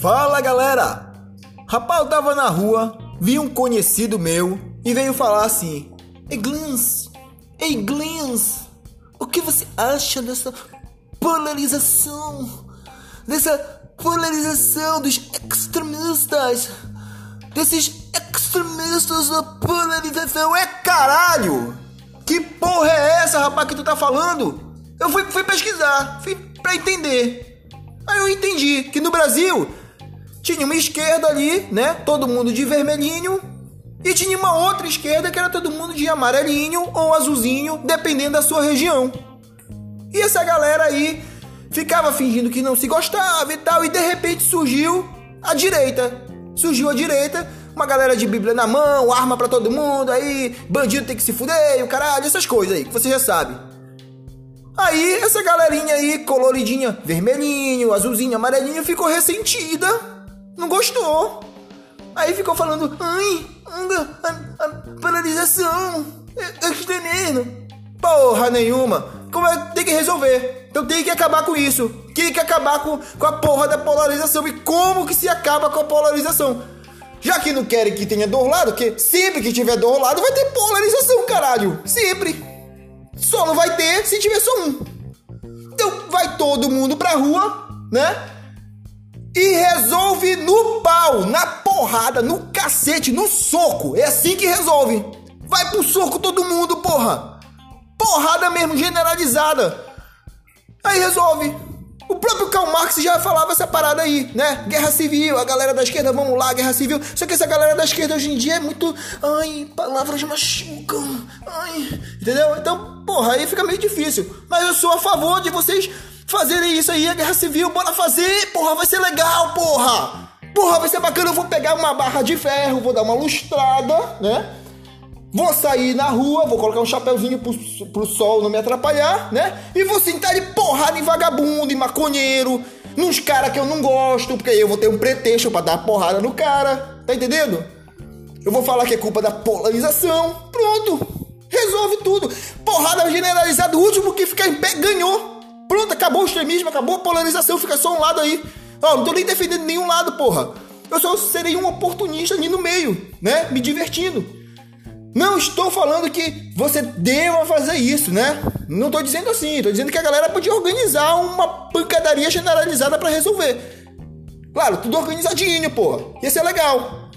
Fala galera! Rapaz, eu tava na rua, vi um conhecido meu e veio falar assim: Ei Glins, ei Glins, o que você acha dessa polarização? Dessa polarização dos extremistas? Desses extremistas da polarização? É caralho! Que porra é essa, rapaz, que tu tá falando? Eu fui, fui pesquisar, fui pra entender. Aí eu entendi que no Brasil tinha uma esquerda ali, né? Todo mundo de vermelhinho. E tinha uma outra esquerda que era todo mundo de amarelinho ou azulzinho, dependendo da sua região. E essa galera aí ficava fingindo que não se gostava e tal, e de repente surgiu a direita. Surgiu a direita, uma galera de Bíblia na mão, arma para todo mundo, aí bandido tem que se fuder, o caralho, essas coisas aí, que você já sabe. Aí essa galerinha aí, coloridinha, vermelhinho, azulzinho, amarelinho, ficou ressentida não gostou. Aí ficou falando, ai, anda, a, a polarização, extermino. Porra nenhuma. Como é, tem que resolver. Então tem que acabar com isso. Tem que acabar com, com a porra da polarização. E como que se acaba com a polarização? Já que não querem que tenha dois lados, que sempre que tiver dois lados vai ter polarização, caralho. Sempre. Só não vai ter se tiver só um. Então vai todo mundo pra rua, né? E resolve no pau, na porrada, no cacete, no soco. É assim que resolve. Vai pro soco todo mundo, porra. Porrada mesmo, generalizada. Aí resolve. O próprio Karl Marx já falava essa parada aí, né? Guerra civil, a galera da esquerda, vamos lá, guerra civil. Só que essa galera da esquerda hoje em dia é muito. Ai, palavras machucam. Ai. Entendeu? Então, porra, aí fica meio difícil. Mas eu sou a favor de vocês fazerem isso aí, a guerra civil, bora fazer, porra, vai ser legal, porra! Porra, vai ser bacana, eu vou pegar uma barra de ferro, vou dar uma lustrada, né? Vou sair na rua, vou colocar um chapéuzinho pro, pro sol não me atrapalhar, né? E vou sentar de porrada em vagabundo, em maconheiro, nos caras que eu não gosto, porque aí eu vou ter um pretexto para dar porrada no cara, tá entendendo? Eu vou falar que é culpa da polarização, pronto, resolve tudo. Porrada generalizada, o último que ficar em acabou o extremismo, acabou a polarização, fica só um lado aí. Ó, não tô nem defendendo nenhum lado, porra. Eu só serei um oportunista ali no meio, né? Me divertindo. Não estou falando que você deva fazer isso, né? Não estou dizendo assim, estou dizendo que a galera podia organizar uma pancadaria generalizada para resolver. Claro, tudo organizadinho, porra. Ia ser legal.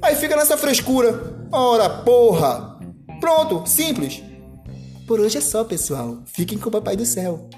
Aí fica nessa frescura. Ora, porra. Pronto, simples. Por hoje é só, pessoal. Fiquem com o Papai do Céu.